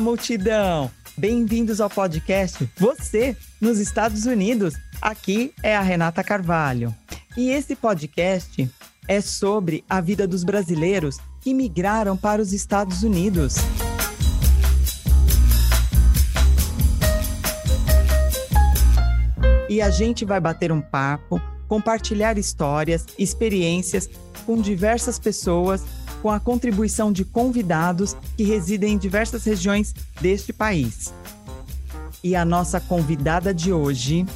Multidão! Bem-vindos ao podcast Você nos Estados Unidos. Aqui é a Renata Carvalho. E esse podcast é sobre a vida dos brasileiros que migraram para os Estados Unidos. E a gente vai bater um papo, compartilhar histórias, experiências com diversas pessoas com a contribuição de convidados que residem em diversas regiões deste país. E a nossa convidada de hoje,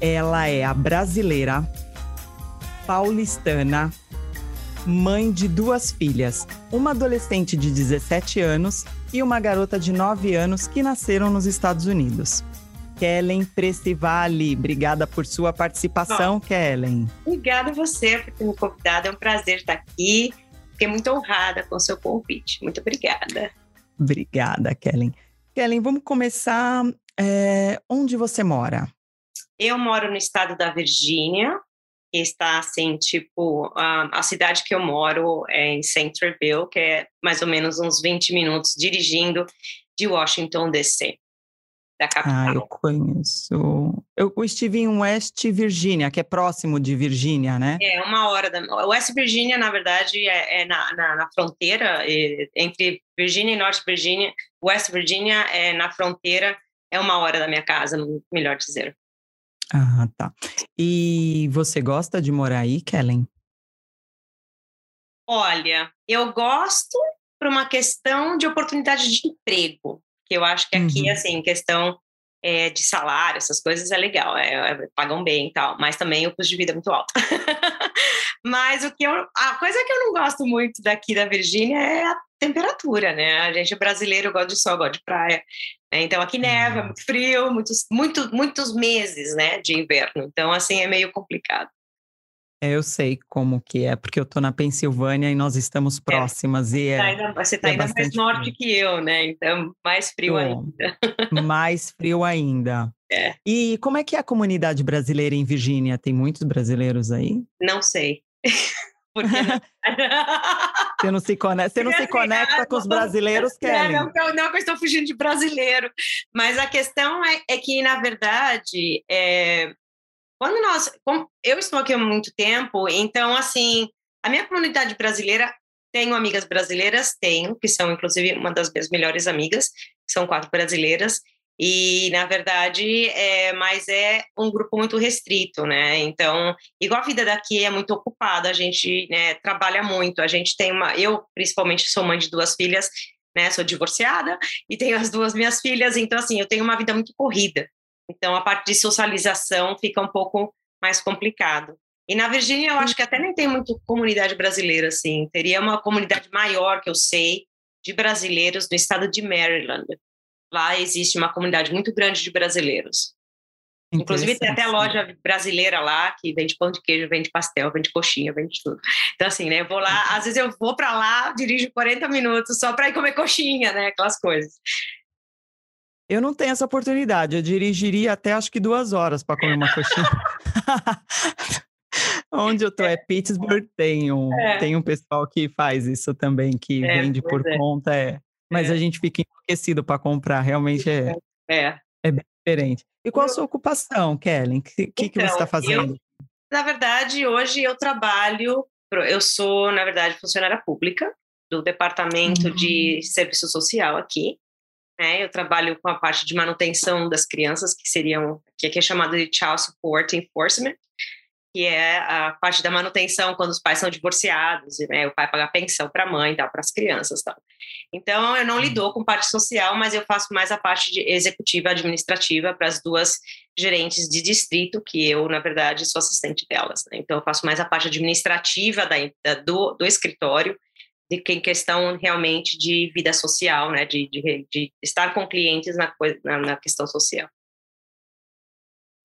ela é a brasileira, paulistana, mãe de duas filhas, uma adolescente de 17 anos e uma garota de 9 anos que nasceram nos Estados Unidos. Kellen Prestivale, obrigada por sua participação, Bom, Kellen. Obrigada a você por ter me convidado, é um prazer estar aqui. Fiquei muito honrada com o seu convite. Muito obrigada. Obrigada, Kellen. Kellen, vamos começar. É, onde você mora? Eu moro no estado da Virgínia, que está assim, tipo, a, a cidade que eu moro é em Centerville, que é mais ou menos uns 20 minutos dirigindo de Washington, D.C da capital. Ah, eu conheço. Eu estive em West Virginia, que é próximo de Virgínia, né? É, uma hora da. West Virginia, na verdade, é, é na, na, na, fronteira é, entre Virgínia e Norte Virgínia. West Virginia é na fronteira, é uma hora da minha casa, melhor dizer. Ah, tá. E você gosta de morar aí, Kellen? Olha, eu gosto por uma questão de oportunidade de emprego que eu acho que aqui, uhum. assim, questão é, de salário, essas coisas é legal, é, é, pagam bem e tal, mas também o custo de vida é muito alto. mas o que eu, a coisa que eu não gosto muito daqui da Virgínia é a temperatura, né? A gente é brasileiro, gosta de sol, gosta de praia. Né? Então aqui neva, é uhum. muito frio, muitos, muito, muitos meses, né, de inverno. Então assim é meio complicado. É, eu sei como que é, porque eu estou na Pensilvânia e nós estamos é. próximas. É, e é, tá ainda, você está é ainda mais norte frio. que eu, né? Então, mais frio ainda. mais frio ainda. É. E como é que é a comunidade brasileira em Virgínia? Tem muitos brasileiros aí? Não sei. você não se conecta, você não se conecta com os brasileiros, Kelly? Não, não, não que eu estou fugindo de brasileiro, mas a questão é, é que, na verdade, é, quando nós, eu estou aqui há muito tempo, então assim, a minha comunidade brasileira tenho amigas brasileiras, tenho, que são inclusive uma das minhas melhores amigas, são quatro brasileiras, e na verdade é mas é um grupo muito restrito né? Então igual a vida daqui é muito ocupada a gente né, trabalha muito a gente tem uma eu principalmente sou mãe de duas filhas né? Sou divorciada e tenho as duas minhas filhas então assim eu tenho uma vida muito corrida então, a parte de socialização fica um pouco mais complicado. E na Virgínia, eu acho que até nem tem muito comunidade brasileira, assim. Teria uma comunidade maior, que eu sei, de brasileiros no estado de Maryland. Lá existe uma comunidade muito grande de brasileiros. Inclusive, tem até loja brasileira lá que vende pão de queijo, vende pastel, vende coxinha, vende tudo. Então, assim, né? Eu vou lá, às vezes eu vou para lá, dirijo 40 minutos só para ir comer coxinha, né? Aquelas coisas. Eu não tenho essa oportunidade. Eu dirigiria até acho que duas horas para comer uma coxinha. Onde eu tô é Pittsburgh, tem um, é. tem um pessoal que faz isso também, que é, vende por é. conta, é. Mas a é. gente fica enlouquecido para comprar, realmente é, é. é bem diferente. E qual a sua ocupação, Kellen? O que, que, então, que, você está então, fazendo? Eu, na verdade, hoje eu trabalho, eu sou, na verdade, funcionária pública do Departamento uhum. de Serviço Social aqui. Né? Eu trabalho com a parte de manutenção das crianças, que seriam, que aqui é chamado de Child Support Enforcement, que é a parte da manutenção quando os pais são divorciados, né? o pai paga pensão para a mãe, para as crianças. Tal. Então, eu não lido com parte social, mas eu faço mais a parte de executiva administrativa para as duas gerentes de distrito, que eu, na verdade, sou assistente delas. Né? Então, eu faço mais a parte administrativa da, da do, do escritório de que em questão realmente de vida social, né, de, de, de estar com clientes na, na, na, questão social.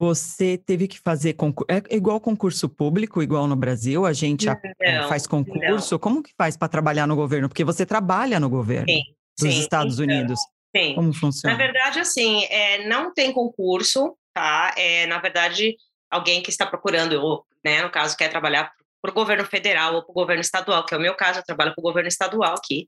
Você teve que fazer concurso, é igual concurso público, igual no Brasil, a gente não, faz concurso, não. como que faz para trabalhar no governo? Porque você trabalha no governo sim, dos sim, Estados então, Unidos. Sim. Como funciona? Na verdade, assim, é, não tem concurso, tá? É, na verdade, alguém que está procurando, ou, né, no caso, quer trabalhar para o governo federal ou para o governo estadual, que é o meu caso, eu trabalho para o governo estadual aqui.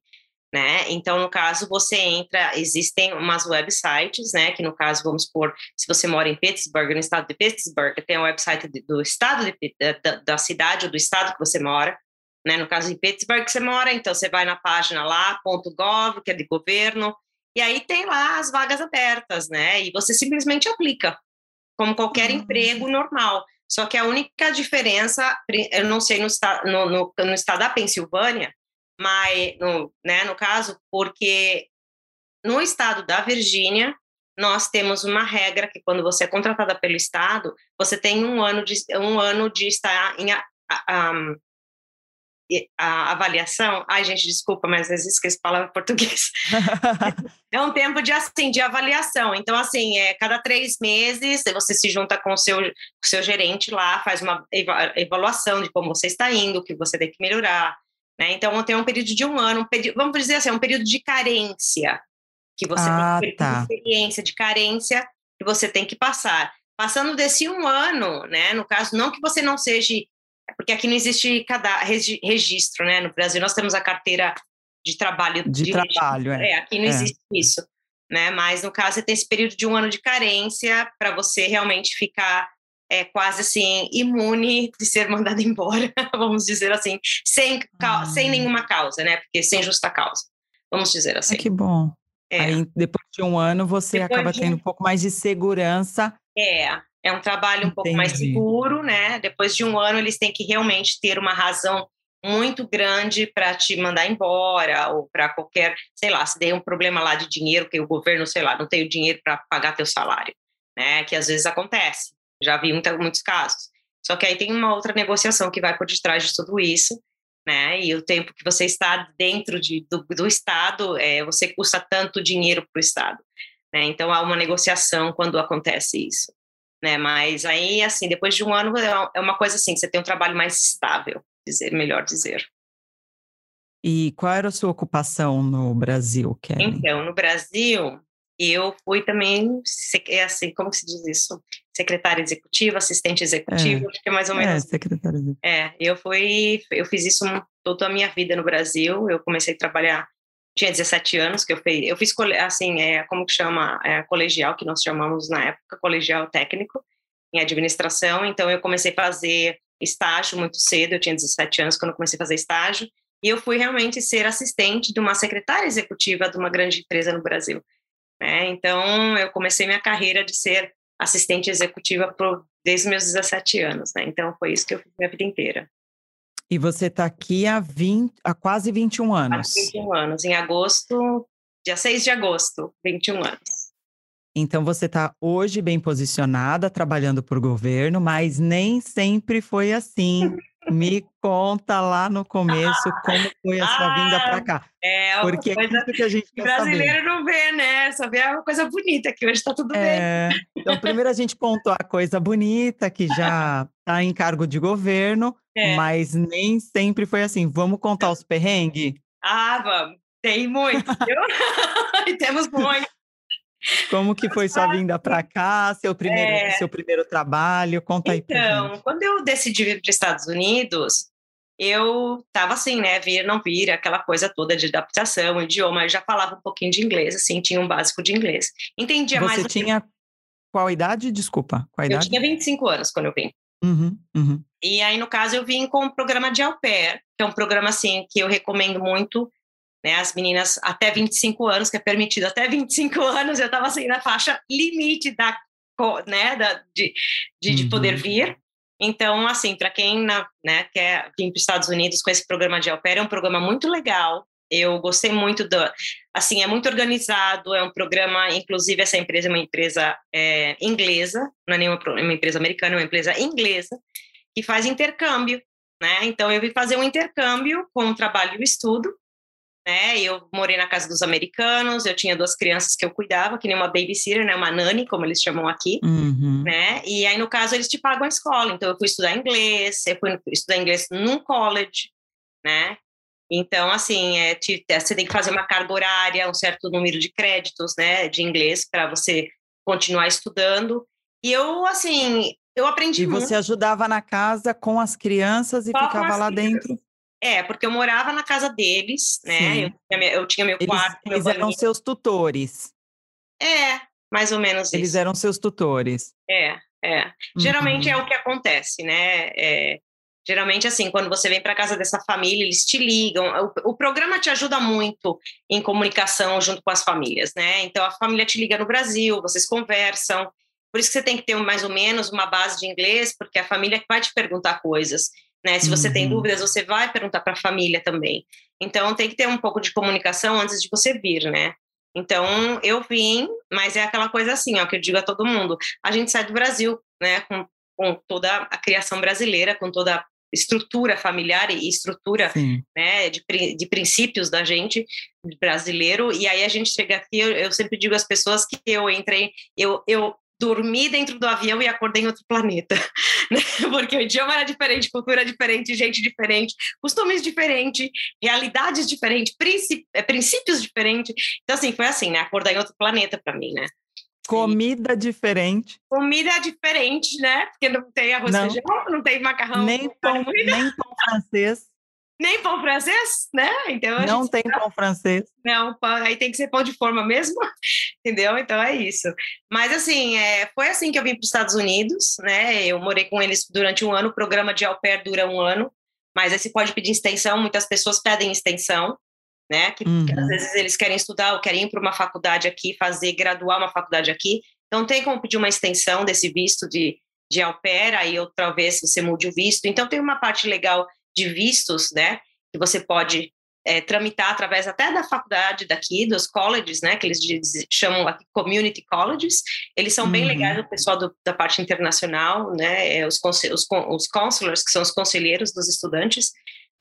né? Então, no caso, você entra, existem umas websites, né? Que no caso, vamos supor, se você mora em Pittsburgh, no estado de Pittsburgh, tem o website do estado de, da, da cidade ou do estado que você mora, né? No caso, em Pittsburgh você mora, então você vai na página lá, .gov, que é de governo, e aí tem lá as vagas abertas, né? E você simplesmente aplica, como qualquer uhum. emprego normal. Só que a única diferença, eu não sei no, no, no, no estado da Pensilvânia, mas no, né, no caso, porque no estado da Virgínia nós temos uma regra que quando você é contratada pelo estado, você tem um ano de um ano de estar em a, a avaliação. Ai, gente, desculpa, mas às vezes esqueço palavra em português. é um tempo de assim de avaliação. Então, assim, é cada três meses você se junta com o seu, seu gerente lá, faz uma avaliação de como você está indo, o que você tem que melhorar né? Então, tem um período de um ano, um período, vamos dizer assim, um período de carência, que você ah, tem tá. experiência de carência que você tem que passar. Passando desse um ano, né? No caso, não que você não seja. Porque aqui não existe cada registro, né? No Brasil, nós temos a carteira de trabalho. De, de trabalho, é. é. Aqui não é. existe isso. Né? Mas no caso, você tem esse período de um ano de carência para você realmente ficar é, quase assim imune de ser mandado embora, vamos dizer assim, sem, ah. sem nenhuma causa, né? Porque sem justa causa, vamos dizer assim. Ah, que bom. É. Aí depois de um ano você depois acaba tendo um pouco mais de segurança. É, é um trabalho um Entendi. pouco mais seguro, né? Depois de um ano eles têm que realmente ter uma razão muito grande para te mandar embora ou para qualquer, sei lá, se der um problema lá de dinheiro que o governo, sei lá, não tem o dinheiro para pagar teu salário, né? Que às vezes acontece. Já vi muita, muitos casos. Só que aí tem uma outra negociação que vai por detrás de tudo isso, né? E o tempo que você está dentro de, do, do Estado, é, você custa tanto dinheiro para o Estado. Né? Então há uma negociação quando acontece isso. Né? Mas aí, assim, depois de um ano, é, é uma coisa assim, você tem um trabalho mais estável, dizer, melhor dizer. E qual era a sua ocupação no Brasil, Kelly? Então, no Brasil, eu fui também, é assim, como se diz isso? Secretária executiva, assistente executiva, é, acho que é mais ou menos. É, secretária executiva. É, eu fui, eu fiz isso toda a minha vida no Brasil. Eu comecei a trabalhar, tinha 17 anos que eu fiz, eu fiz assim, é, como que chama, é, colegial, que nós chamamos na época, colegial técnico em administração. Então eu comecei a fazer estágio muito cedo, eu tinha 17 anos quando comecei a fazer estágio, e eu fui realmente ser assistente de uma secretária executiva de uma grande empresa no Brasil. Né? Então, eu comecei minha carreira de ser assistente executiva por, desde meus 17 anos. Né? Então, foi isso que eu fiz minha vida inteira. E você está aqui há, 20, há quase 21 anos. Há 21 anos. Em agosto, dia 6 de agosto, 21 anos. Então você está hoje bem posicionada, trabalhando por governo, mas nem sempre foi assim. Me conta lá no começo como foi a sua ah, vinda para cá. É, Porque é coisa que a gente quer brasileiro saber. não vê, né? Só vê uma coisa bonita, que hoje está tudo é, bem. Então, primeiro a gente contou a coisa bonita, que já está em cargo de governo, é. mas nem sempre foi assim. Vamos contar os perrengues? Ah, vamos. Tem muito, viu? e temos muito. Como que foi sua vinda para cá, seu primeiro, é... seu primeiro trabalho? Conta aí Então, quando eu decidi vir para os Estados Unidos, eu estava assim, né, vir, não vir, aquela coisa toda de adaptação, idioma, eu já falava um pouquinho de inglês, assim, tinha um básico de inglês. Entendia Você mais... Você tinha qual idade? Desculpa, qual idade? Eu tinha 25 anos quando eu vim. Uhum, uhum. E aí, no caso, eu vim com o programa de au pair, que é um programa, assim, que eu recomendo muito, né, as meninas até 25 anos, que é permitido até 25 anos, eu estava assim na faixa limite da, né, da, de, de, de poder uhum. vir. Então, assim, para quem né, quer vir para os Estados Unidos com esse programa de au pair, é um programa muito legal. Eu gostei muito do, assim, é muito organizado, é um programa, inclusive essa empresa é uma empresa é, inglesa, não é nenhuma uma empresa americana, é uma empresa inglesa, que faz intercâmbio, né? Então eu vim fazer um intercâmbio com o trabalho e o estudo, né? Eu morei na casa dos americanos, eu tinha duas crianças que eu cuidava, que nem uma babysitter, né? Uma nani, como eles chamam aqui, uhum. né? E aí, no caso, eles te pagam a escola. Então, eu fui estudar inglês, eu fui estudar inglês num college, né? Então, assim, é, te, é, você tem que fazer uma carga horária, um certo número de créditos, né? De inglês para você continuar estudando. E eu, assim, eu aprendi e muito. E você ajudava na casa com as crianças e Só ficava lá crianças. dentro? É, porque eu morava na casa deles, né? Eu tinha, eu tinha, meu eles, quarto. Eles meu eram seus tutores. É, mais ou menos Eles isso. eram seus tutores. É, é. Geralmente uhum. é o que acontece, né? É, geralmente, assim, quando você vem para casa dessa família, eles te ligam. O, o, programa te ajuda muito em comunicação junto com as famílias, né? Então, a família te liga no Brasil, vocês conversam. Por isso que você tem que ter mais ou menos uma base de inglês, porque a família vai te perguntar coisas. Né? Se você uhum. tem dúvidas, você vai perguntar para a família também. Então, tem que ter um pouco de comunicação antes de você vir, né? Então, eu vim, mas é aquela coisa assim, ó, que eu digo a todo mundo. A gente sai do Brasil, né, com, com toda a criação brasileira, com toda estrutura familiar e estrutura, né, de, de princípios da gente brasileiro, e aí a gente chega aqui, eu, eu sempre digo às pessoas que eu entrei, eu, eu dormi dentro do avião e acordei em outro planeta, né? porque o idioma era diferente, cultura diferente, gente diferente, costumes diferentes, realidades diferentes, é, princípios diferentes. Então, assim, foi assim, né? Acordar em outro planeta para mim, né? Comida diferente. Comida diferente, né? Porque não tem arroz não. feijão, não tem macarrão. Nem pão, nem pão francês. Nem pão francês, né? Então não tem pão francês. Não, aí tem que ser pão de forma mesmo, entendeu? Então é isso. Mas assim, é, foi assim que eu vim para os Estados Unidos, né? Eu morei com eles durante um ano, o programa de au pair dura um ano, mas aí você pode pedir extensão, muitas pessoas pedem extensão, né? Que, uhum. que às vezes eles querem estudar ou querem ir para uma faculdade aqui, fazer, graduar uma faculdade aqui. Então tem como pedir uma extensão desse visto de, de au pair, aí outra vez você mude o visto. Então tem uma parte legal de vistos, né, que você pode é, tramitar através até da faculdade daqui, dos colleges, né, que eles chamam aqui community colleges, eles são uhum. bem legais, o pessoal do, da parte internacional, né, é, os, os, os counselors, que são os conselheiros dos estudantes,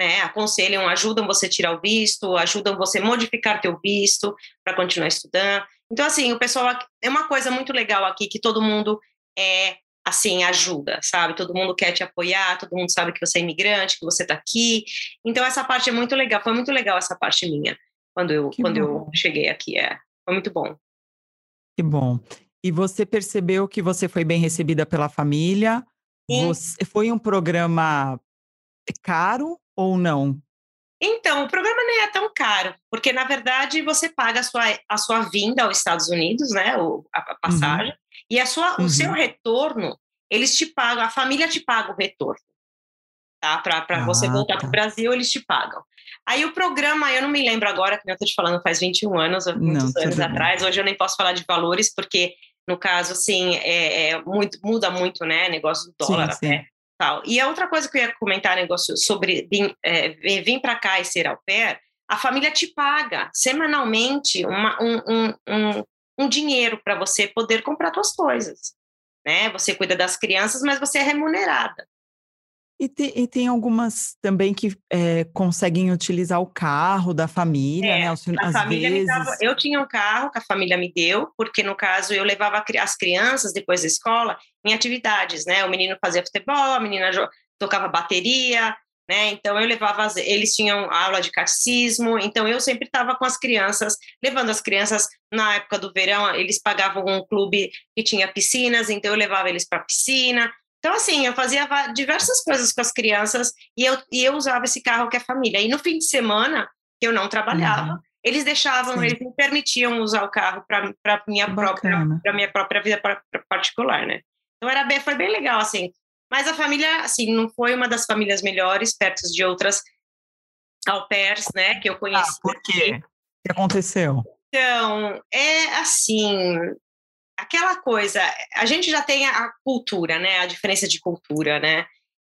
né, aconselham, ajudam você a tirar o visto, ajudam você a modificar teu visto para continuar estudando. Então, assim, o pessoal, é uma coisa muito legal aqui, que todo mundo é assim, ajuda, sabe? Todo mundo quer te apoiar, todo mundo sabe que você é imigrante, que você está aqui. Então, essa parte é muito legal, foi muito legal essa parte minha, quando eu, quando eu cheguei aqui, é. Foi muito bom. Que bom. E você percebeu que você foi bem recebida pela família? Sim. Você, foi um programa caro ou não? Então, o programa nem é tão caro, porque na verdade você paga a sua, a sua vinda aos Estados Unidos, né, o, a, a passagem, uhum. e a sua, uhum. o seu retorno, eles te pagam, a família te paga o retorno, tá? Para ah, você voltar tá. para o Brasil, eles te pagam. Aí o programa, eu não me lembro agora, que eu estou te falando faz 21 anos, muitos não, anos atrás, hoje eu nem posso falar de valores, porque no caso, assim, é, é muito, muda muito, né, negócio do dólar sim, até. Sim. Tal. E a outra coisa que eu ia comentar, negócio sobre vir, é, vir para cá e ser au pair, a família te paga semanalmente uma, um, um, um, um dinheiro para você poder comprar suas coisas. Né? Você cuida das crianças, mas você é remunerada. E tem, e tem algumas também que é, conseguem utilizar o carro da família, é, né? Às a família vezes. Dava, eu tinha um carro que a família me deu, porque no caso eu levava as crianças depois da escola em atividades, né? O menino fazia futebol, a menina tocava bateria, né? Então eu levava, eles tinham aula de catecismo, então eu sempre estava com as crianças, levando as crianças na época do verão, eles pagavam um clube que tinha piscinas, então eu levava eles para a piscina. Então, assim, eu fazia diversas coisas com as crianças e eu, e eu usava esse carro que é família. E no fim de semana, que eu não trabalhava, uhum. eles deixavam, Sim. eles me permitiam usar o carro para minha própria para minha própria vida particular, né? Então era bem, foi bem legal assim. Mas a família, assim, não foi uma das famílias melhores perto de outras au pairs, né, que eu conheci. Ah, por quê? O que aconteceu? Então, é assim, aquela coisa, a gente já tem a cultura, né? A diferença de cultura, né?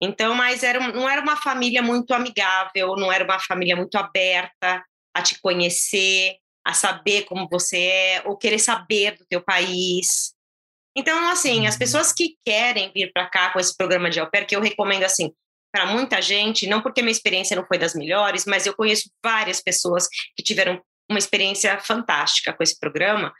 Então, mas era, não era uma família muito amigável, não era uma família muito aberta a te conhecer, a saber como você é, ou querer saber do teu país. Então, assim, as uhum. pessoas que querem vir para cá com esse programa de au pair, que eu recomendo, assim, para muita gente, não porque minha experiência não foi das melhores, mas eu conheço várias pessoas que tiveram uma experiência fantástica com esse programa.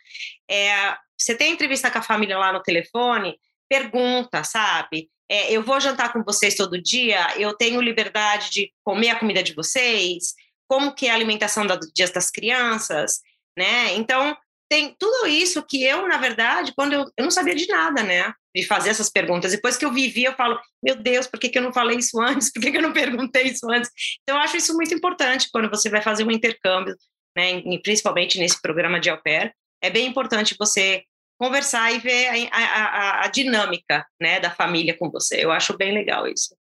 É, você tem entrevista com a família lá no telefone, pergunta, sabe? É, eu vou jantar com vocês todo dia, eu tenho liberdade de comer a comida de vocês, como que é a alimentação dos dias das crianças, né? Então, tem tudo isso que eu, na verdade, quando eu, eu não sabia de nada, né? de fazer essas perguntas. Depois que eu vivi, eu falo, meu Deus, por que, que eu não falei isso antes? Por que, que eu não perguntei isso antes? Então, eu acho isso muito importante quando você vai fazer um intercâmbio, né, principalmente nesse programa de au pair. É bem importante você conversar e ver a, a, a dinâmica né, da família com você. Eu acho bem legal isso.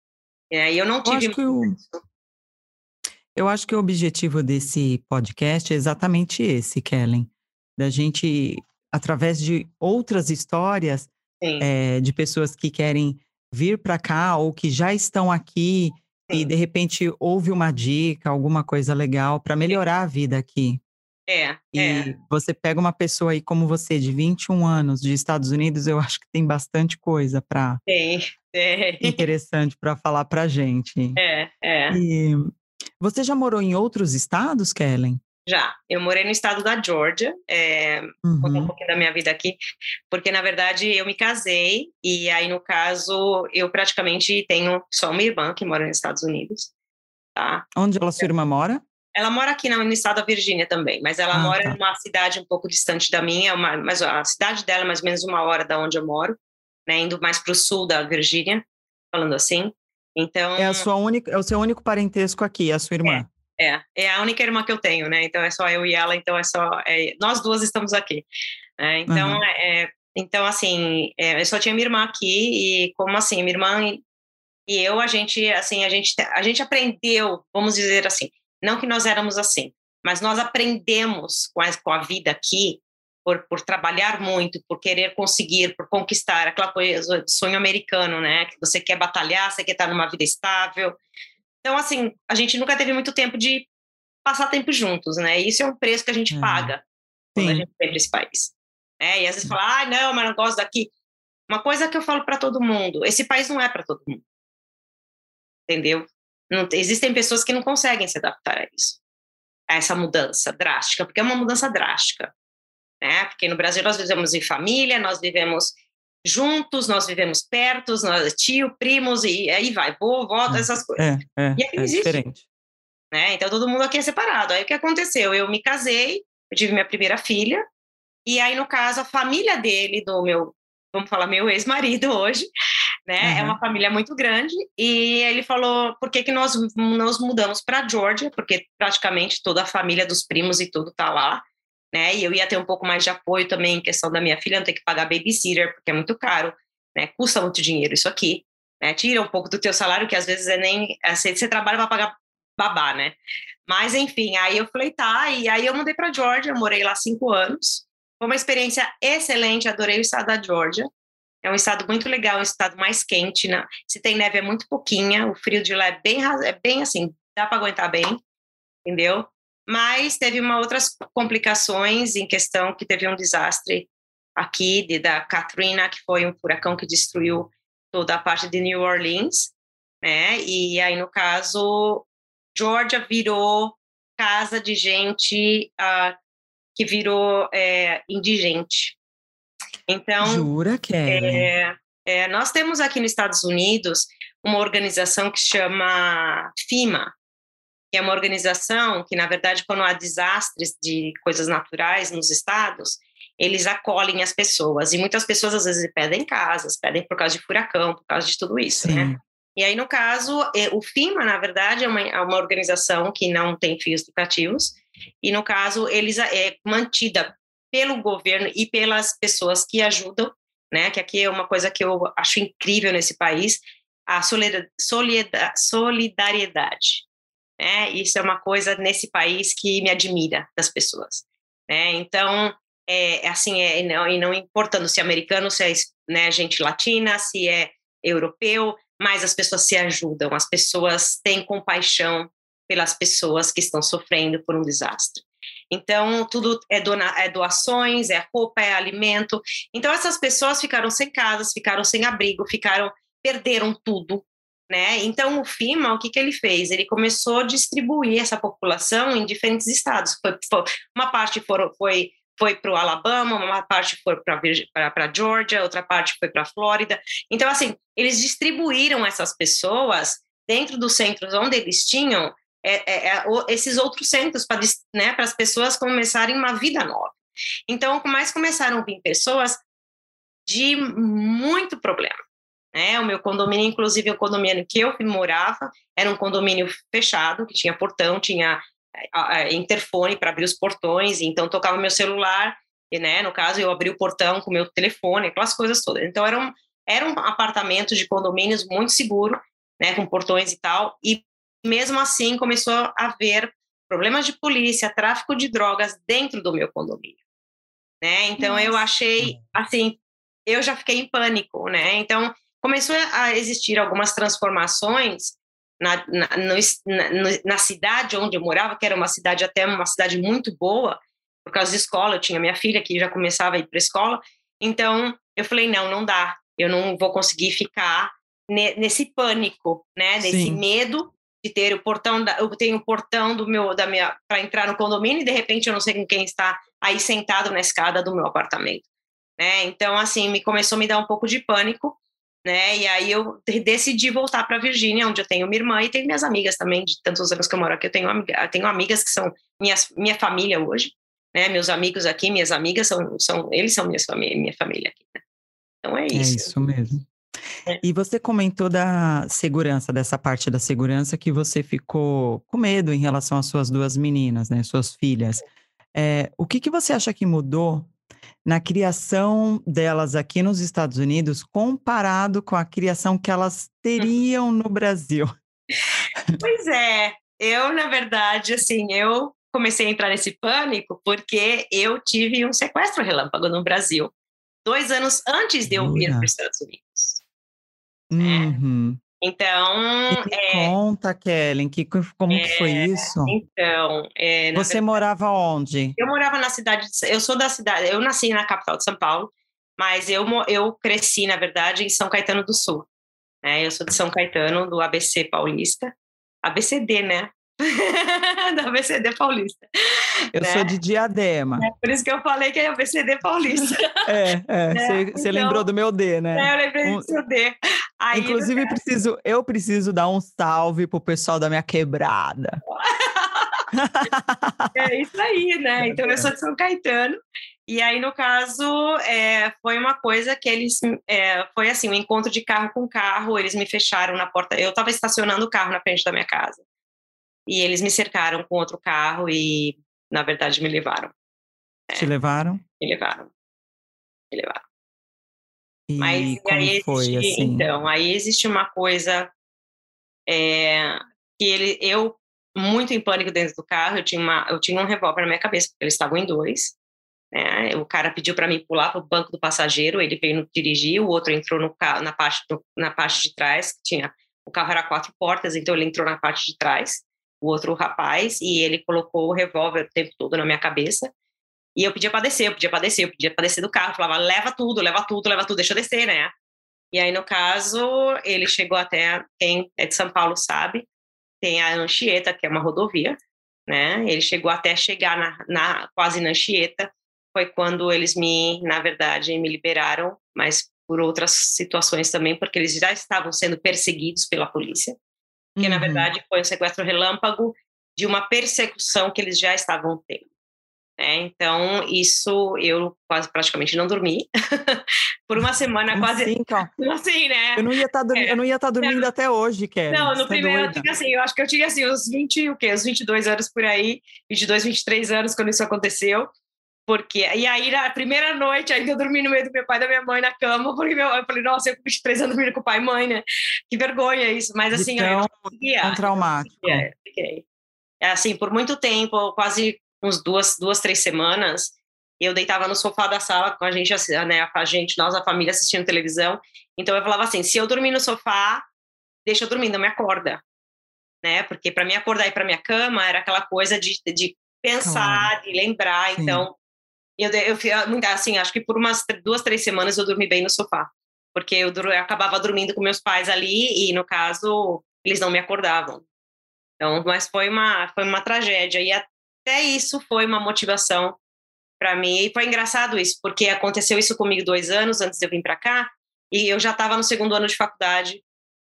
É, eu não tive. Eu eu acho que o objetivo desse podcast é exatamente esse, Kellen, da gente, através de outras histórias é, de pessoas que querem vir para cá ou que já estão aqui Sim. e de repente houve uma dica, alguma coisa legal para melhorar a vida aqui. É, e é. você pega uma pessoa aí como você, de 21 anos, de Estados Unidos, eu acho que tem bastante coisa para. Interessante para falar para gente. É, é. E você já morou em outros estados, Kellen? Já, eu morei no estado da Georgia, é, uhum. contar um pouquinho da minha vida aqui, porque na verdade eu me casei e aí no caso eu praticamente tenho só uma irmã que mora nos Estados Unidos, tá? Onde ela sua irmã mora? Ela mora aqui no estado da Virgínia também, mas ela ah, mora tá. numa cidade um pouco distante da minha, uma, mas a cidade dela é mais ou menos uma hora da onde eu moro, né, indo mais para o sul da Virgínia, falando assim. Então é a sua única, é o seu único parentesco aqui, a sua irmã. É, é, é a única irmã que eu tenho, né? Então é só eu e ela, então é só é, nós duas estamos aqui. Né? Então uhum. é, então assim, é, eu só tinha minha irmã aqui e como assim, minha irmã e eu a gente assim a gente a gente aprendeu, vamos dizer assim, não que nós éramos assim, mas nós aprendemos com a, com a vida aqui por, por trabalhar muito, por querer conseguir, por conquistar, aquela coisa sonho americano, né? Que você quer batalhar, você quer estar numa vida estável. Então, assim, a gente nunca teve muito tempo de passar tempo juntos, né? Isso é um preço que a gente uhum. paga quando Sim. a gente vem para esse país. É, e às vezes fala, ah, não, mas não gosto daqui. Uma coisa que eu falo para todo mundo: esse país não é para todo mundo. Entendeu? Não, existem pessoas que não conseguem se adaptar a isso, a essa mudança drástica, porque é uma mudança drástica né? Porque no Brasil nós vivemos em família, nós vivemos juntos, nós vivemos perto, nós, tio, primos, e aí vai, vovó, hum, essas coisas. É, é, e aqui é existe. diferente. Né? Então todo mundo aqui é separado. Aí o que aconteceu? Eu me casei, eu tive minha primeira filha, e aí, no caso, a família dele, do meu, vamos falar, meu ex-marido hoje, né? Uhum. É uma família muito grande. E ele falou: por que, que nós nos mudamos para Georgia? Porque praticamente toda a família dos primos e tudo tá lá né? E eu ia ter um pouco mais de apoio também em questão da minha filha, não ter que pagar babysitter, porque é muito caro, né? Custa muito dinheiro isso aqui, né? Tira um pouco do teu salário, que às vezes é nem assim, você trabalha para pagar babá, né? Mas enfim, aí eu falei, tá, e aí eu mudei para Georgia, morei lá cinco anos. Foi uma experiência excelente, adorei o estado da Georgia. É um estado muito legal, um estado mais quente, né? Se tem neve é muito pouquinha, o frio de lá é bem, é bem assim, dá para aguentar bem, entendeu? Mas teve uma outras complicações em questão que teve um desastre aqui de, da Katrina, que foi um furacão que destruiu toda a parte de New Orleans, né? E aí no caso Georgia virou casa de gente uh, que virou é, indigente. Então, jura que é, é, nós temos aqui nos Estados Unidos uma organização que chama FIMA, que é uma organização que, na verdade, quando há desastres de coisas naturais nos estados, eles acolhem as pessoas. E muitas pessoas, às vezes, pedem casas, pedem por causa de furacão, por causa de tudo isso, né? Sim. né? E aí, no caso, é, o FIMA, na verdade, é uma, é uma organização que não tem fins lucrativos, e, no caso, eles é mantida pelo governo e pelas pessoas que ajudam, né? Que aqui é uma coisa que eu acho incrível nesse país, a solidariedade né? Isso é uma coisa nesse país que me admira das pessoas, né? Então, é, é assim, é, não, e não importando se é americano, se é né, gente latina, se é europeu, mas as pessoas se ajudam, as pessoas têm compaixão pelas pessoas que estão sofrendo por um desastre. Então, tudo é, dona, é doações, é roupa, é alimento. Então, essas pessoas ficaram sem casas, ficaram sem abrigo, ficaram, perderam tudo, né? Então, o FIMA, o que, que ele fez? Ele começou a distribuir essa população em diferentes estados. Foi, foi, uma parte foi foi para o Alabama, uma parte foi para a Georgia, outra parte foi para a Flórida. Então, assim, eles distribuíram essas pessoas dentro dos centros onde eles tinham é, é, é, esses outros centros para né, as pessoas começarem uma vida nova. Então, mais começaram a vir pessoas de muito problema. Né? O meu condomínio, inclusive o condomínio que eu morava, era um condomínio fechado, que tinha portão, tinha interfone para abrir os portões, então tocava meu celular, e, né, no caso eu abri o portão com meu telefone, aquelas coisas todas. Então era um, era um apartamento de condomínios muito seguro, né, com portões e tal, e mesmo assim começou a haver problemas de polícia, tráfico de drogas dentro do meu condomínio, né? Então Nossa. eu achei assim, eu já fiquei em pânico, né? Então começou a existir algumas transformações na, na, no, na, na, cidade onde eu morava, que era uma cidade até uma cidade muito boa, por causa de escola, eu tinha minha filha que já começava a ir para a escola, então eu falei, não, não dá, eu não vou conseguir ficar nesse pânico, né, nesse Sim. medo de ter o portão, da, eu tenho o portão do meu, da minha, para entrar no condomínio e de repente eu não sei com quem está aí sentado na escada do meu apartamento, né, então assim, me começou a me dar um pouco de pânico, né? E aí eu decidi voltar para Virgínia, onde eu tenho minha irmã e tenho minhas amigas também, de tantos anos que eu moro aqui. Eu tenho, amiga, tenho amigas que são minhas, minha família hoje, né? Meus amigos aqui, minhas amigas são, são eles são minhas família, minha família aqui. Né? Então é isso. É isso mesmo. É. E você comentou da segurança, dessa parte da segurança que você ficou com medo em relação às suas duas meninas, né? Suas filhas. É, o que, que você acha que mudou na criação delas aqui nos Estados Unidos comparado com a criação que elas teriam no Brasil? Pois é, eu, na verdade, assim, eu comecei a entrar nesse pânico porque eu tive um sequestro relâmpago no Brasil, dois anos antes de eu vir para os Estados Unidos. Né? Uhum. Então. É, conta, Kellen, que, como é, que foi é, isso? Então. É, Você verdade, morava onde? Eu morava na cidade. De, eu sou da cidade. Eu nasci na capital de São Paulo, mas eu, eu cresci, na verdade, em São Caetano do Sul. Né? Eu sou de São Caetano, do ABC Paulista. ABCD, né? da ABCD Paulista. Eu né? sou de Diadema. É por isso que eu falei que é ABCD Paulista. é, é. Né? Você então, lembrou do meu D, né? É, eu lembrei um, do seu D. Aí, inclusive, preciso, eu preciso dar um salve pro pessoal da minha quebrada. é isso aí, né? Então, eu sou de São Caetano. E aí, no caso, é, foi uma coisa que eles. É, foi assim, um encontro de carro com carro. Eles me fecharam na porta. Eu estava estacionando o carro na frente da minha casa. E eles me cercaram com outro carro e, na verdade, me levaram. É, Te levaram? Me levaram. Me levaram. E Mas aí foi, existe, assim? Então, aí existe uma coisa é, que ele, eu, muito em pânico dentro do carro, eu tinha, uma, eu tinha um revólver na minha cabeça, porque eles estavam em dois. Né? O cara pediu para mim pular para o banco do passageiro, ele veio dirigir, o outro entrou no carro, na, parte na parte de trás, tinha o carro era quatro portas, então ele entrou na parte de trás o outro rapaz, e ele colocou o revólver o tempo todo na minha cabeça. E eu pedia para descer, eu pedia para descer, eu pedia para descer do carro, eu falava, leva tudo, leva tudo, leva tudo, deixa eu descer, né? E aí, no caso, ele chegou até, quem é de São Paulo sabe, tem a Anchieta, que é uma rodovia, né? Ele chegou até chegar na, na quase na Anchieta, foi quando eles me, na verdade, me liberaram, mas por outras situações também, porque eles já estavam sendo perseguidos pela polícia que uhum. na verdade foi um sequestro relâmpago de uma persecução que eles já estavam tendo. Né? Então, isso eu quase praticamente não dormi. Por uma semana quase. Assim, assim, né? Eu não ia estar tá, é. ia tá dormindo até hoje, Kelly. Não, no tá primeiro eu tinha assim, eu acho que eu tinha assim, uns 20, o quê? Uns 22 anos por aí, 22, 23 anos quando isso aconteceu. Porque, e aí, na primeira noite, ainda eu dormi no meio do meu pai e da minha mãe na cama, porque meu, eu falei, nossa, eu com 23 anos dormindo com o pai e mãe, né? Que vergonha isso. Mas assim, então, eu não conseguia. É um traumático. É assim, por muito tempo, quase uns duas, duas, três semanas, eu deitava no sofá da sala com a gente, né, a gente, nós, a família assistindo televisão. Então eu falava assim, se eu dormir no sofá, deixa eu dormir, não me acorda. Né? Porque para mim acordar e para minha cama era aquela coisa de, de pensar, claro. de lembrar. Sim. Então eu, eu, assim, acho que por umas duas, três semanas eu dormi bem no sofá, porque eu, eu acabava dormindo com meus pais ali e, no caso, eles não me acordavam. Então, mas foi uma, foi uma tragédia e até isso foi uma motivação para mim. E foi engraçado isso, porque aconteceu isso comigo dois anos antes de eu vir para cá e eu já estava no segundo ano de faculdade,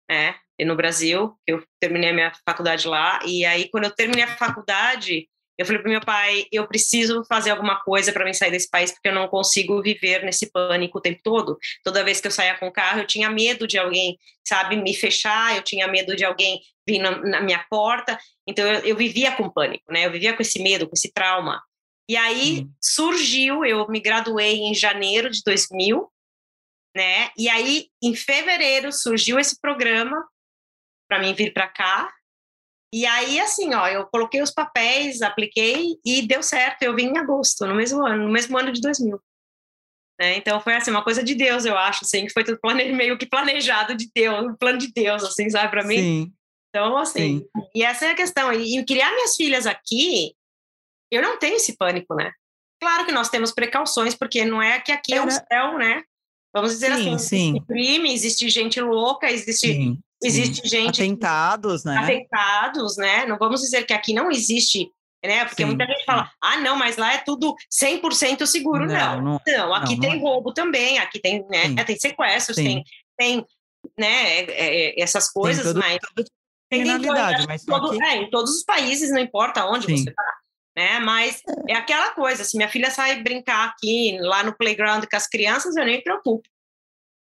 né, no Brasil. Eu terminei a minha faculdade lá e aí quando eu terminei a faculdade Eu falei para meu pai, eu preciso fazer alguma coisa para me sair desse país, porque eu não consigo viver nesse pânico o tempo todo. Toda vez que eu saía com o carro, eu tinha medo de alguém, sabe, me fechar, eu tinha medo de alguém vir na, na minha porta. Então, eu, eu, vivia com pânico, né? Eu vivia com esse medo, com esse trauma. E aí hum. surgiu, eu me graduei em janeiro de 2000, né? E aí, em fevereiro, surgiu esse programa para mim vir para cá. E aí, assim, ó, eu coloquei os papéis, apliquei e deu certo. Eu vim em agosto, no mesmo ano, no mesmo ano de 2000. Né? Então foi assim, uma coisa de Deus, eu acho, assim, que foi tudo plane... meio que planejado de Deus, um plano de Deus, assim, sabe, para mim. Sim. Então, assim, Sim. e essa é a questão. E, e criar minhas filhas aqui, eu não tenho esse pânico, né? Claro que nós temos precauções, porque não é que aqui Era... é o céu, né? Vamos dizer sim, assim, sim. crime, existe gente louca, existe sim. Existe gente. Atentados, né? Atentados, né? Não vamos dizer que aqui não existe, né? Porque sim, muita gente fala, ah, não, mas lá é tudo 100% seguro. Não, não, não aqui não, tem não. É. roubo também, aqui tem, né? Tem sequestros, tem, tem, né? É, é, essas coisas, tem todo, mas. Tem criminalidade, mas todo, aqui... é, em todos os países, não importa onde sim. você está. Né? Mas é aquela coisa, se minha filha sai brincar aqui, lá no playground com as crianças, eu nem me preocupo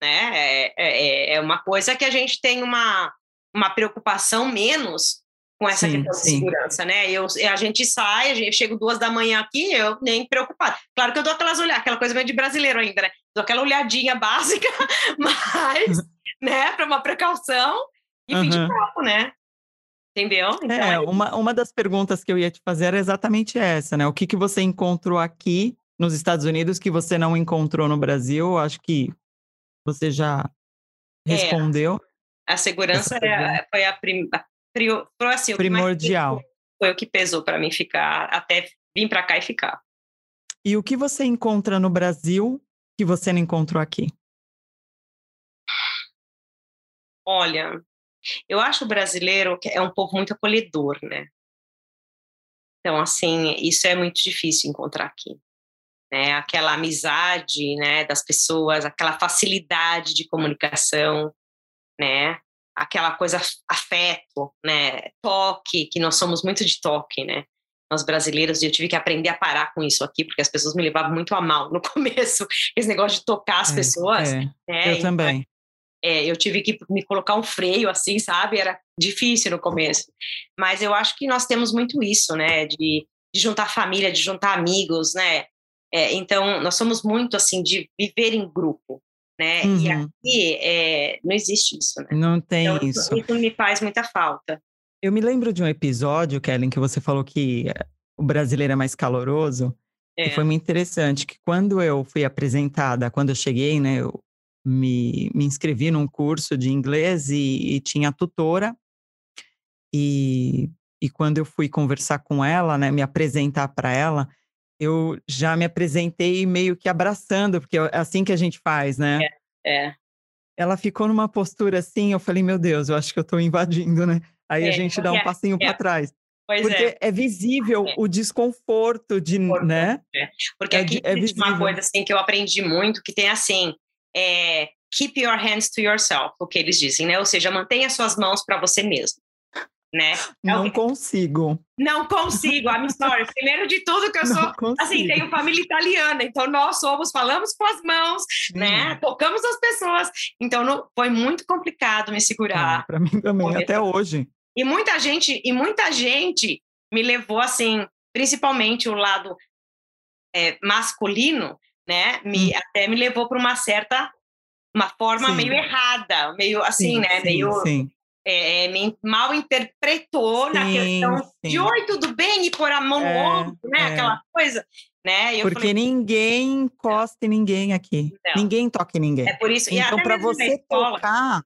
né? É, é, é, é uma coisa que a gente tem uma, uma preocupação menos com essa sim, questão sim. de segurança, né? Eu, a gente sai, a gente, eu chego duas da manhã aqui, eu nem preocupado. Claro que eu dou aquelas olhadas, aquela coisa meio de brasileiro ainda, né? Dou aquela olhadinha básica, mas, né, para uma precaução e uhum. fim de papo, né? Entendeu? Então, é, uma, uma das perguntas que eu ia te fazer era exatamente essa, né? O que, que você encontrou aqui nos Estados Unidos que você não encontrou no Brasil? Acho que você já respondeu? É, a segurança é, foi a, prim, a prio, foi assim, primordial. foi o que pesou para mim ficar, até vir para cá e ficar. E o que você encontra no Brasil que você não encontrou aqui? Olha, eu acho o brasileiro que é um povo muito acolhedor, né? Então, assim, isso é muito difícil encontrar aqui né? Aquela amizade, né, das pessoas, aquela facilidade de comunicação, né? Aquela coisa afeto, né? Toque, que nós somos muito de toque, né? Nós brasileiros, e eu tive que aprender a parar com isso aqui, porque as pessoas me levavam muito a mal no começo, esse negócio de tocar as é, pessoas. É, né? Eu então, também. É, eu tive que me colocar um freio, assim, sabe? Era difícil no começo. Mas eu acho que nós temos muito isso, né? De, de juntar família, de juntar amigos, né? É, então, nós somos muito assim de viver em grupo, né? Uhum. E aqui é, não existe isso, né? Não tem então, isso. Isso me faz muita falta. Eu me lembro de um episódio, Kellen, que você falou que o brasileiro é mais caloroso. É. Foi muito interessante que quando eu fui apresentada, quando eu cheguei, né, eu me, me inscrevi num curso de inglês e, e tinha tutora. E, e quando eu fui conversar com ela, né, me apresentar para ela, eu já me apresentei meio que abraçando, porque é assim que a gente faz, né? É. é. Ela ficou numa postura assim, eu falei, meu Deus, eu acho que eu estou invadindo, né? Aí é, a gente dá um passinho é. para trás. Pois porque é. é visível é. o desconforto de, né? É. Porque é aqui é, é uma coisa assim que eu aprendi muito, que tem assim, é, keep your hands to yourself, o que eles dizem, né? Ou seja, mantenha suas mãos para você mesmo né? É não consigo. Não consigo, I'm sorry. Primeiro de tudo que eu sou, assim, tenho família italiana, então nós somos, falamos com as mãos, né? Tocamos as pessoas. Então não, foi muito complicado me segurar. É, Para mim também, até hoje. E muita gente, e muita gente me levou assim, principalmente o lado é, masculino, né? Me, hum. Até me levou para uma certa uma forma sim. meio errada, meio assim, sim, né? Sim, meio sim é, mal interpretou sim, na questão sim. de oi, tudo bem, e pôr a mão é, no ombro, né? É. Aquela coisa. Né? Porque falei, ninguém encosta em ninguém aqui. Não. Ninguém toca em ninguém. É por isso. Então, para você tocar,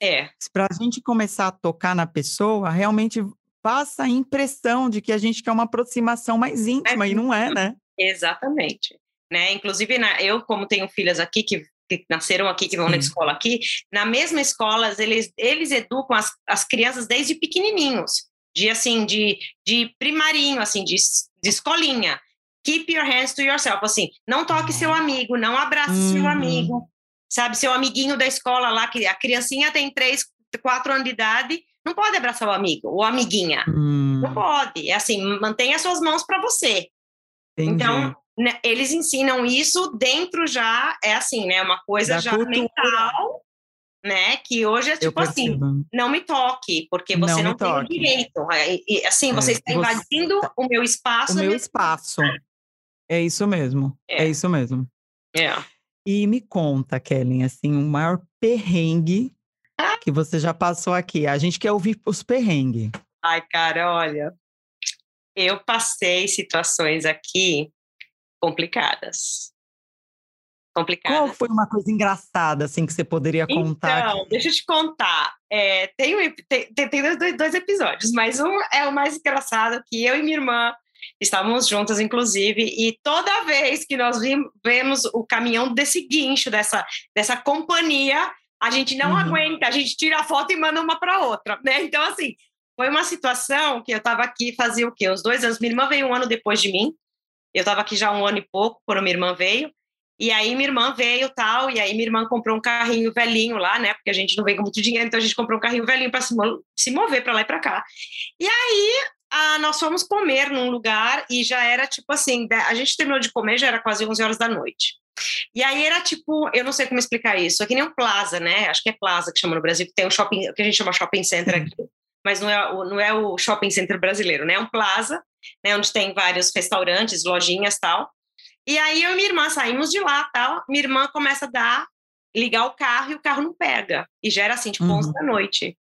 é. para a gente começar a tocar na pessoa, realmente passa a impressão de que a gente quer uma aproximação mais íntima, e não é, né? Exatamente. Né? Inclusive, eu, como tenho filhas aqui que que nasceram aqui, que vão Sim. na escola aqui, na mesma escola, eles, eles educam as, as crianças desde pequenininhos, de assim, de, de primarinho, assim, de, de escolinha. Keep your hands to yourself, assim, não toque seu amigo, não abrace uhum. seu amigo, sabe, seu amiguinho da escola lá, que a criancinha tem três, quatro anos de idade, não pode abraçar o amigo ou amiguinha. Hum, Não pode. É assim, mantenha suas mãos para você. entendi. Então, eles ensinam isso dentro já, é assim, né? Uma coisa Da já cultura. mental, né? Que hoje é tipo assim, não me toque, porque você Não não, tem direito. E, e, assim, É, você está você- invadindo o meu espaço. O meu né? espaço. É isso mesmo. É, É. isso mesmo. É. E me conta, Kellen, assim, o maior perrengue Ah. que você já passou aqui. A gente quer ouvir os perrengues. Ai, cara, olha, eu passei situações aqui complicadas. Qual Complicadas. foi uma coisa engraçada, assim, que você poderia contar? Então, deixa eu te contar. É, tem, tem, tem- dois, dois episódios, mas um é o mais engraçado, que eu e minha irmã estávamos juntas, inclusive, e toda vez que nós vemos o caminhão desse guincho, dessa, dessa companhia, a gente não Uhum. aguenta, a gente tira a foto e manda uma para outra, né? Então, assim, foi uma situação que eu estava aqui fazia o quê? Uns dois anos. Minha irmã veio um ano depois de mim, eu estava aqui já um ano e pouco, quando minha irmã veio, e aí minha irmã veio tal, e aí minha irmã comprou um carrinho velhinho lá, né? Porque a gente não veio com muito dinheiro, então a gente comprou um carrinho velhinho para se, mo- se mover para lá e para cá. E aí ah, nós fomos comer num lugar e já era tipo assim, a gente terminou de comer, já era quase 11 horas da noite. E aí era tipo, eu não sei como explicar isso, é que nem um plaza, né? Acho que é plaza que chama no Brasil, que tem um shopping, que a gente chama shopping center aqui, mas não é, não é o shopping center brasileiro, né? É um plaza, né? Onde tem vários restaurantes, lojinhas tal. E aí eu e minha irmã saímos de lá, tal. Minha irmã começa a dar, ligar o carro e o carro não pega. E já era assim, tipo, Uhum. 11 da noite.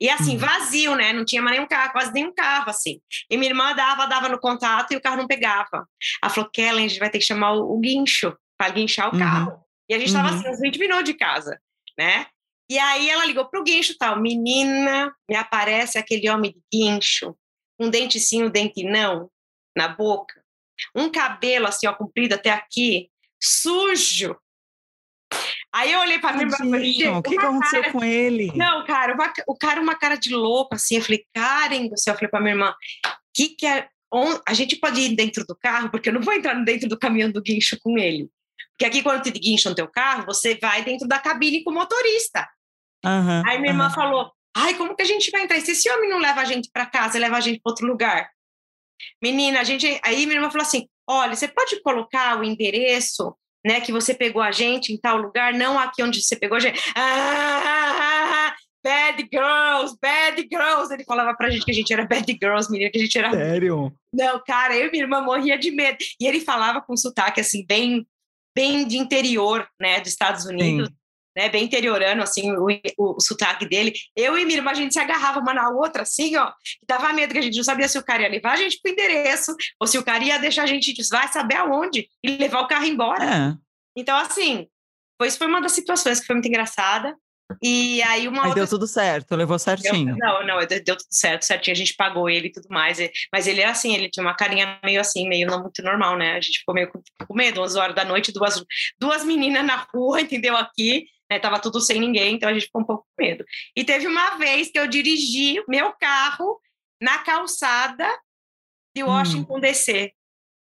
E assim, Uhum. vazio, né? Não tinha mais nenhum carro, quase nenhum carro, assim. E minha irmã dava, dava no contato e o carro não pegava. Ela falou, Kellen, a gente vai ter que chamar o, o guincho para guinchar o Uhum. carro. E a gente estava Uhum. assim, uns 20 minutos de casa, né? E aí ela ligou pro guincho e tal. Menina, me aparece aquele homem de guincho, um dente sim, um dente não, na boca. Um cabelo assim, ó, comprido até aqui, sujo. Aí eu olhei para mim e falei, o que, aconteceu cara com ele? não, cara, uma- o cara uma cara de louco, assim. Eu falei, Karen do céu, eu falei pra minha irmã, que que é. a gente pode ir dentro do carro, porque eu não vou entrar dentro do caminhão do guincho com ele. Porque aqui, quando te guincham teu carro, você vai dentro da cabine com o motorista. Aham, Aí minha irmã aham. falou: Ai, como que a gente vai entrar? E se esse homem não leva a gente para casa, leva a gente para outro lugar? Menina, a gente. Aí minha irmã falou assim: Olha, você pode colocar o endereço, né, que você pegou a gente em tal lugar, não aqui onde você pegou a gente. Ah, ah, ah, ah, bad girls, bad girls. Ele falava pra gente que a gente era bad girls, menina, que a gente era Sério? não, cara, eu e minha irmã morria de medo. E ele falava com sotaque, assim, bem, bem de interior, né, dos Estados Unidos, né, bem interiorano, assim, o, o, o sotaque dele. Eu e minha irmã, a gente se agarrava uma na outra, assim, ó, dava medo, que a gente não sabia se o cara ia levar a gente pro endereço, ou se o cara ia deixar a gente, vai saber aonde, e levar o carro embora. É. Então, assim, foi, isso foi uma das situações que foi muito engraçada. E aí uma Mas outra deu tudo certo, levou Deu- certinho. não, não, deu, deu tudo certo, certinho. A gente pagou ele e tudo mais. Mas ele era assim, ele tinha uma carinha meio assim, meio não muito normal, né? A gente ficou meio com, com medo, 11 horas da noite, duas, duas meninas na rua, entendeu? Aqui, né? Tava tudo sem ninguém, então a gente ficou um pouco com medo. E teve uma vez que eu dirigi meu carro na calçada de Hum. Washington DC.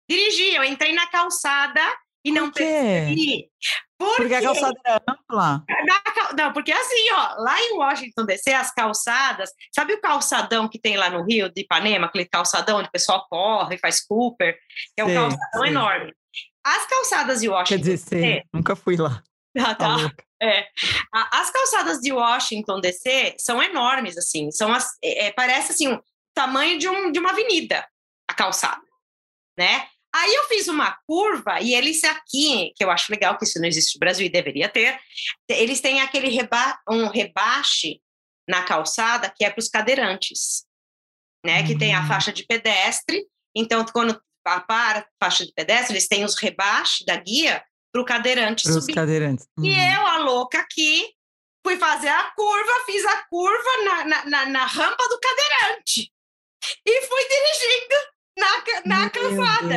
Dirigi, eu entrei na calçada e não Por quê? percebi. Porque a calçada era ampla. Na Não, porque assim, ó, lá em Washington DC, as calçadas, sabe o calçadão que tem lá no Rio de Ipanema, aquele calçadão onde o pessoal corre, faz Cooper, é um calçadão sei. enorme. As calçadas de Quer Washington dizer, sei, nunca fui lá. tá, Tá tá. É. As calçadas de Washington DC são enormes, assim, são as, é, é, parece assim, o tamanho de, um, de uma avenida, a calçada, né? Aí eu fiz uma curva e eles aqui, que eu acho legal que isso não existe no Brasil e deveria ter, eles têm aquele reba um rebaixo na calçada que é para os cadeirantes, né? Que tem a Hum. faixa de pedestre. Então, quando pa- para a faixa de pedestre, eles têm os rebaixes da guia para o cadeirante Para os subir. cadeirantes. E Uhum. eu, a louca aqui, fui fazer a curva, fiz a curva na, na, na, na rampa do cadeirante. E fui dirigindo na, na calçada.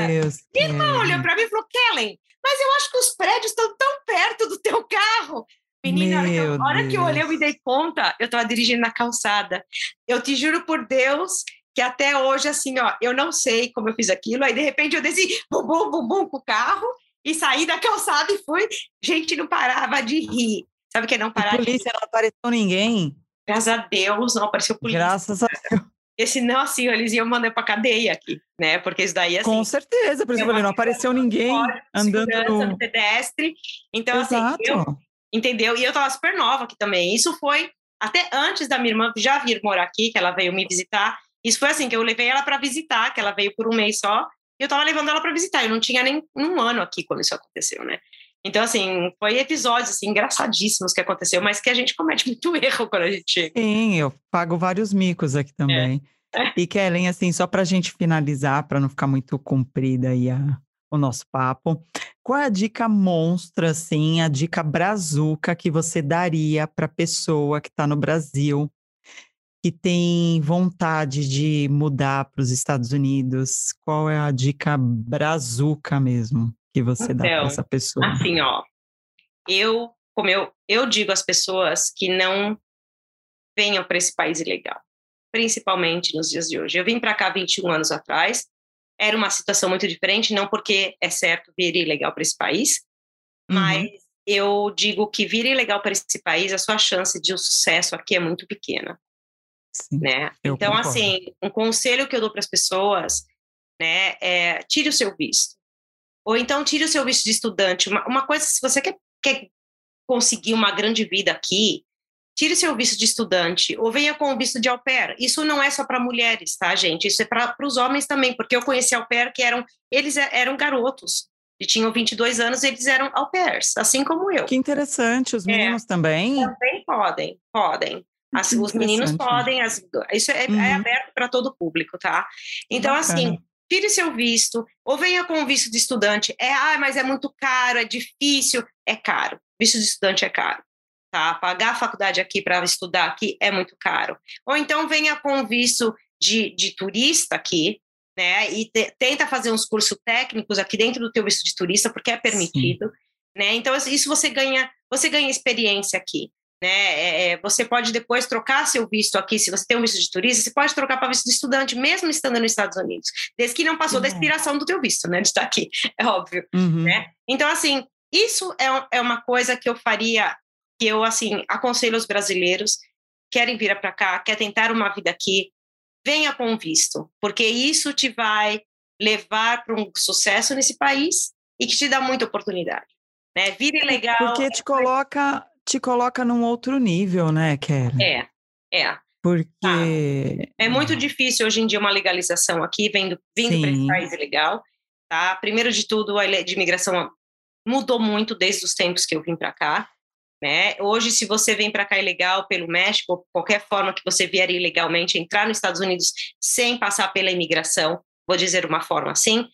Minha irmã olhou para mim e falou: Kellen, mas eu acho que os prédios estão tão perto do teu carro. Menina, a hora que eu- Meu a hora que eu olhei, eu me dei conta, eu estava dirigindo na calçada. Eu te juro por Deus que até hoje, assim, ó, eu não sei como eu fiz aquilo. Aí, de repente, eu desci, bum, bum, bum, bum, com o carro e saí da calçada e fui. Gente, não parava de rir. Sabe o que é não de rir? polícia não apareceu ninguém. Graças a Deus não apareceu polícia. Graças a Deus. Porque senão, assim, eles iam mandar para cadeia aqui, né? Porque isso daí, assim... Com certeza, por exemplo, não apareceu ninguém andando no... pedestre. Então, Exato. assim, eu, entendeu? E eu tava super nova aqui também. Isso foi até antes da minha irmã já vir morar aqui, que ela veio me visitar. Isso foi assim, que eu levei ela para visitar, que ela veio por um mês só, e eu tava levando ela para visitar. Eu não tinha nem um ano aqui quando isso aconteceu, né? Então, assim, foi episódios assim, engraçadíssimos que aconteceu, mas que a gente comete muito erro quando a gente chega. Sim, eu pago vários micos aqui também. É. E Kellen, assim, só para a gente finalizar, para não ficar muito comprida aí a, o nosso papo, qual é a dica monstra, assim, a dica brazuca que você daria para pessoa que está no Brasil, que tem vontade de mudar para os Estados Unidos? Qual é a dica brazuca mesmo? que você então, dá para essa pessoa? Assim, ó, eu, como eu, eu digo às pessoas que não venham para esse país ilegal, principalmente nos dias de hoje. Eu vim para cá 21 anos atrás, era uma situação muito diferente, não porque é certo vir ilegal para esse país, uhum. mas eu digo que vir ilegal para esse país, a sua chance de um sucesso aqui é muito pequena. Sim, né? Então, concordo. assim, um conselho que eu dou para as pessoas, né, é tire o seu visto. Ou então tire o seu visto de estudante. Uma, uma coisa, se você quer, quer conseguir uma grande vida aqui, tire seu visto de estudante ou venha com o visto de au pair. Isso não é só para mulheres, tá, gente? Isso é para os homens também, porque eu conheci au pair que eram, eles é, eram garotos e tinham 22 anos, eles eram au pairs, assim como eu. Que interessante, os é. meninos é, também? Também podem, podem. As, os meninos podem, as, isso é, é uhum. é aberto para todo o público, tá? Então, Bacana. assim, tire seu visto, ou venha com o visto de estudante. É, ah, mas é muito caro, é difícil. É caro. Visto de estudante é caro. Tá? Pagar a faculdade aqui para estudar aqui é muito caro. Ou então venha com o visto de, de turista aqui, né? E te, tenta fazer uns cursos técnicos aqui dentro do teu visto de turista, porque é permitido. Sim. Né? Então, isso você ganha, você ganha experiência aqui. Né? É, é, você pode depois trocar seu visto aqui, se você tem um visto de turista, você pode trocar para visto de estudante, mesmo estando nos Estados Unidos, desde que não passou uhum. da expiração do teu visto, né, de estar aqui, é óbvio, uhum. né? Então, assim, isso é, é uma coisa que eu faria, que eu, assim, aconselho os brasileiros, querem vir para cá, quer tentar uma vida aqui, venha com visto, porque isso te vai levar para um sucesso nesse país e que te dá muita oportunidade. Né? Vire legal. Porque te coloca te coloca num outro nível, né, Kelly? É, é. Porque. Tá. É muito difícil hoje em dia uma legalização aqui, vindo, vindo para esse país ilegal. Tá? Primeiro de tudo, a lei de imigração mudou muito desde os tempos que eu vim para cá. Né? Hoje, se você vem para cá ilegal pelo México, qualquer forma que você vier ilegalmente, entrar nos Estados Unidos sem passar pela imigração, vou dizer uma forma assim,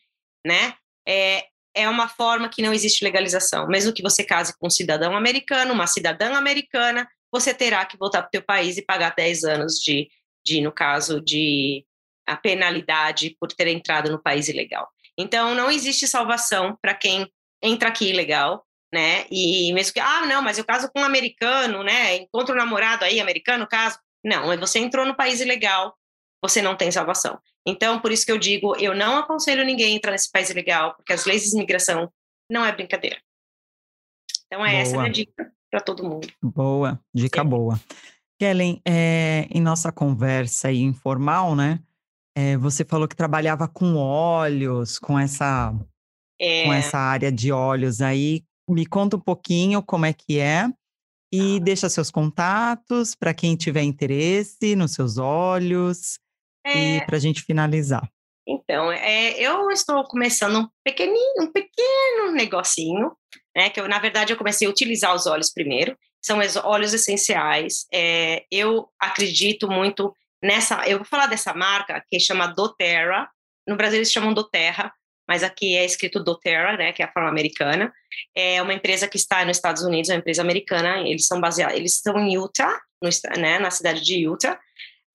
né? É, é uma forma que não existe legalização. Mesmo que você case com um cidadão americano, uma cidadã americana, você terá que voltar para o seu país e pagar 10 anos de, de, no caso, de a penalidade por ter entrado no país ilegal. Então, não existe salvação para quem entra aqui ilegal, né? E mesmo que, ah, não, mas eu caso com um americano, né? Encontro um namorado aí, americano, caso. Não, você entrou no país ilegal, você não tem salvação. Então, por isso que eu digo, eu não aconselho ninguém a entrar nesse país ilegal, porque as leis de imigração não é brincadeira. Então, é boa. essa a minha dica para todo mundo. Boa, dica Sim. boa. Kellen, é, em nossa conversa aí informal, né? É, você falou que trabalhava com óleos, com essa, é. com essa área de óleos aí. Me conta um pouquinho como é que é e ah. deixa seus contatos para quem tiver interesse nos seus óleos. É... E para a gente finalizar. Então, é, eu estou começando um pequenininho, um pequeno negocinho, né? Que eu, na verdade, eu comecei a utilizar os óleos primeiro. São os óleos essenciais. É, eu acredito muito nessa. Eu vou falar dessa marca que chama doTERRA. No Brasil eles chamam doTERRA, mas aqui é escrito doTERRA, né? Que é a forma americana. É uma empresa que está nos Estados Unidos, é uma empresa americana. Eles são baseados, eles estão em Utah, no, né? Na cidade de Utah.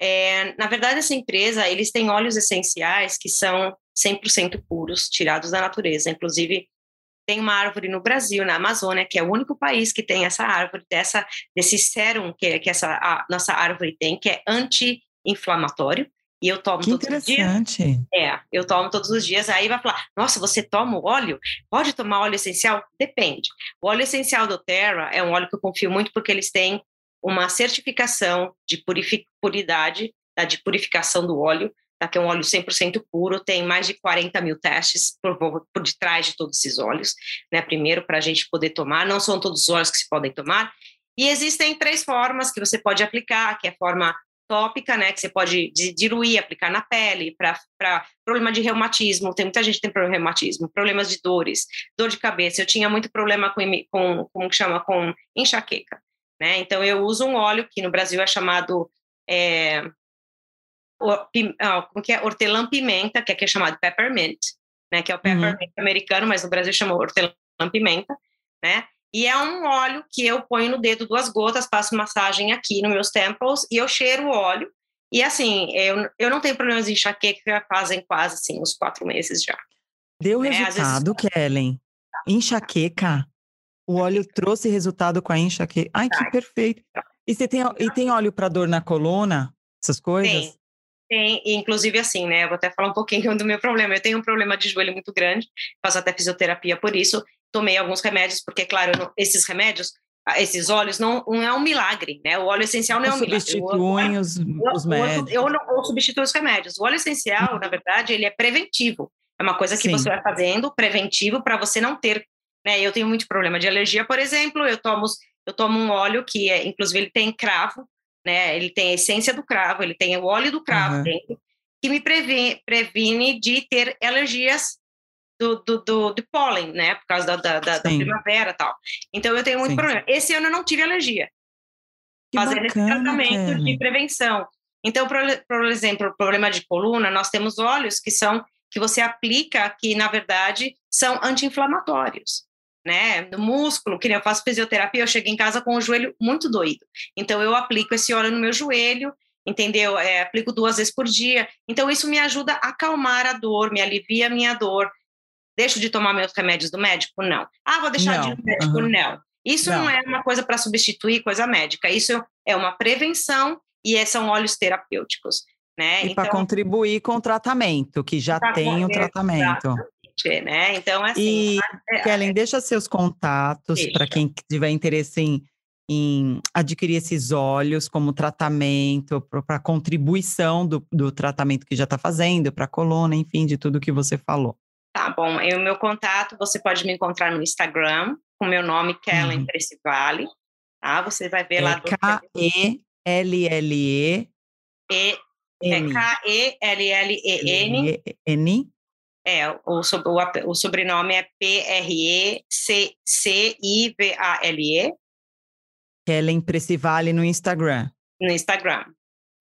É, na verdade, essa empresa, eles têm óleos essenciais que são 100% puros, tirados da natureza. Inclusive, tem uma árvore no Brasil, na Amazônia, que é o único país que tem essa árvore, dessa, desse sérum que, que essa a nossa árvore tem, que é anti-inflamatório. E eu tomo que todos interessante. os dias. É, eu tomo todos os dias. Aí vai falar: nossa, você toma óleo? Pode tomar óleo essencial? Depende. O óleo essencial do Terra é um óleo que eu confio muito porque eles têm uma certificação de puridade, tá, de purificação do óleo, tá, que é um óleo 100% puro, tem mais de 40 mil testes por, por detrás de todos esses óleos, né, primeiro para a gente poder tomar, não são todos os óleos que se podem tomar, e existem três formas que você pode aplicar, que é a forma tópica, né, que você pode diluir, aplicar na pele, para problema de reumatismo, tem muita gente que tem problema de reumatismo, problemas de dores, dor de cabeça, eu tinha muito problema com, com como que chama, com enxaqueca, né, então eu uso um óleo que no Brasil é chamado é, como que é? Hortelã-pimenta, que aqui é chamado peppermint, né? Que é o uhum. peppermint uhum. americano, mas no Brasil chama hortelã-pimenta, né? E é um óleo que eu ponho no dedo duas gotas, passo massagem aqui nos meus temples e eu cheiro o óleo. E assim, eu, eu não tenho problemas de enxaqueca fazem quase assim, uns quatro meses já. Deu é, resultado, vezes... Kellen? Enxaqueca? O óleo trouxe resultado com a enxaqueca? Ai, que perfeito. E você tem, e tem óleo para dor na coluna? Essas coisas? Tem. Tem, inclusive assim, né? Eu vou até falar um pouquinho do meu problema. Eu tenho um problema de joelho muito grande, faço até fisioterapia por isso. Tomei alguns remédios, porque, claro, não, esses remédios, ah, esses óleos, não, não é um milagre, né? O óleo essencial não, não é um milagre. Os, os médicos. Eu, eu não substituo os remédios. O óleo essencial, na verdade, ele é preventivo. É uma coisa que Sim. você vai fazendo preventivo para você não ter. Né? Eu tenho muito problema de alergia, por exemplo. Eu tomo, eu tomo um óleo que, é, inclusive, ele tem cravo né? Ele tem a essência do cravo, ele tem o óleo do cravo uhum. dentro, que me previne, previne de ter alergias do, do, do, do pólen, né? Por causa da, da, da, da primavera e tal. Então eu tenho muito Sim. problema. Esse ano eu não tive alergia. Que fazendo bacana, esse tratamento cara. de prevenção. Então, por, por exemplo, problema de coluna, nós temos óleos que são que você aplica que na verdade são anti-inflamatórios né, no músculo, que nem eu faço fisioterapia, eu chego em casa com o joelho muito doído. Então eu aplico esse óleo no meu joelho, entendeu? É, aplico duas vezes por dia. Então isso me ajuda a acalmar a dor, me alivia a minha dor. Deixo de tomar meus remédios do médico? Não. Ah, vou deixar não. de ir no médico? Uhum. Não. Isso não. não é uma coisa para substituir coisa médica. Isso é uma prevenção e são óleos terapêuticos. Né? E então, para contribuir com o tratamento, que já tem o tratamento né? Então, assim. E, é, Kellen, deixa seus contatos para quem tiver interesse em, em adquirir esses óleos como tratamento, para contribuição do, do tratamento que já está fazendo, para a coluna, enfim, de tudo que você falou. Tá bom. O meu contato, você pode me encontrar no Instagram, com meu nome, Kellen uhum. Precivale. Tá? Você vai ver é lá. K-E-L-L-E. E, é K-E-L-L-E-N. N. É, o, o, o sobrenome é P-R-E-C-C-I-V-A-L-E. Kellen Precivale no Instagram. No Instagram.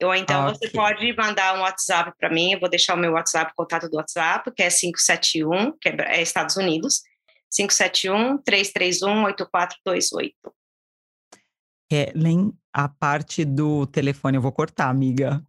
Ou então okay. você pode mandar um WhatsApp para mim, eu vou deixar o meu WhatsApp, o contato do WhatsApp, que é 571, que é, é Estados Unidos, 571-331-8428. Kellen, a parte do telefone eu vou cortar, amiga.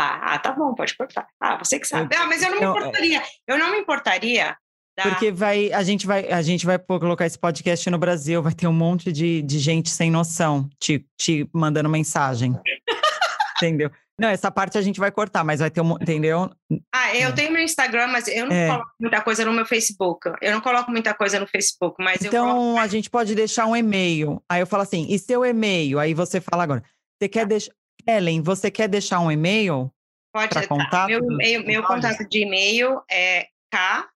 Ah, ah, tá bom, pode cortar. Ah, você que sabe. Ah, mas eu não me é importaria. Eu não me importaria. Porque vai, a gente vai, a gente vai colocar esse podcast no Brasil, vai ter um monte de, de gente sem noção te, te mandando mensagem. entendeu? Não, essa parte a gente vai cortar, mas vai ter um, entendeu? Ah, eu tenho meu Instagram, mas eu não é. coloco muita coisa no meu Facebook. Eu não coloco muita coisa no Facebook, mas então coloco... a gente pode deixar um e-mail. Aí eu falo assim, e seu e-mail? Aí você fala agora. Você quer tá. deixar Ellen, você quer deixar um e-mail? Pode para contato. Meu, meu, meu contato de e-mail é K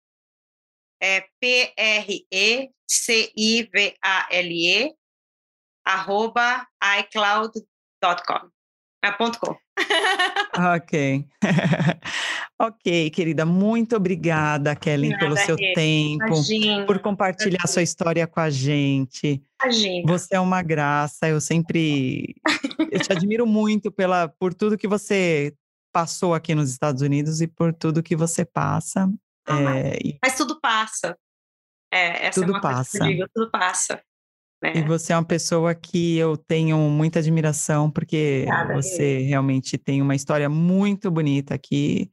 é P R E C I V A L E arroba iCloud.com. É ponto com. ok. ok, querida. Muito obrigada, Kellen, Nada, pelo seu tempo, Imagina. por compartilhar sua história com a gente. Imagina. Você é uma graça. Eu sempre eu te admiro muito pela, por tudo que você passou aqui nos Estados Unidos e por tudo que você passa. Ah, é, mas, tudo passa. É, tudo é passa. Digo, tudo passa. Né? E você é uma pessoa que eu tenho muita admiração, porque Obrigada, você realmente tem uma história muito bonita aqui.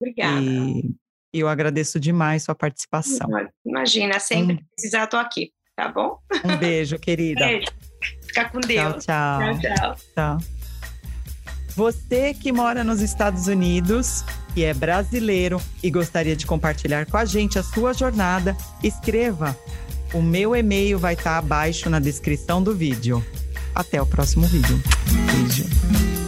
Obrigada. E eu agradeço demais sua participação. Imagina, sempre um, precisar, estou aqui, tá bom? Um beijo, querida. Beijo. Fica com Deus. Tchau, tchau. Tchau, tchau. tchau. Você que mora nos Estados Unidos, que é brasileiro e gostaria de compartilhar com a gente a sua jornada, escreva o meu e-mail vai estar abaixo na descrição do vídeo. Até o próximo vídeo. Beijo.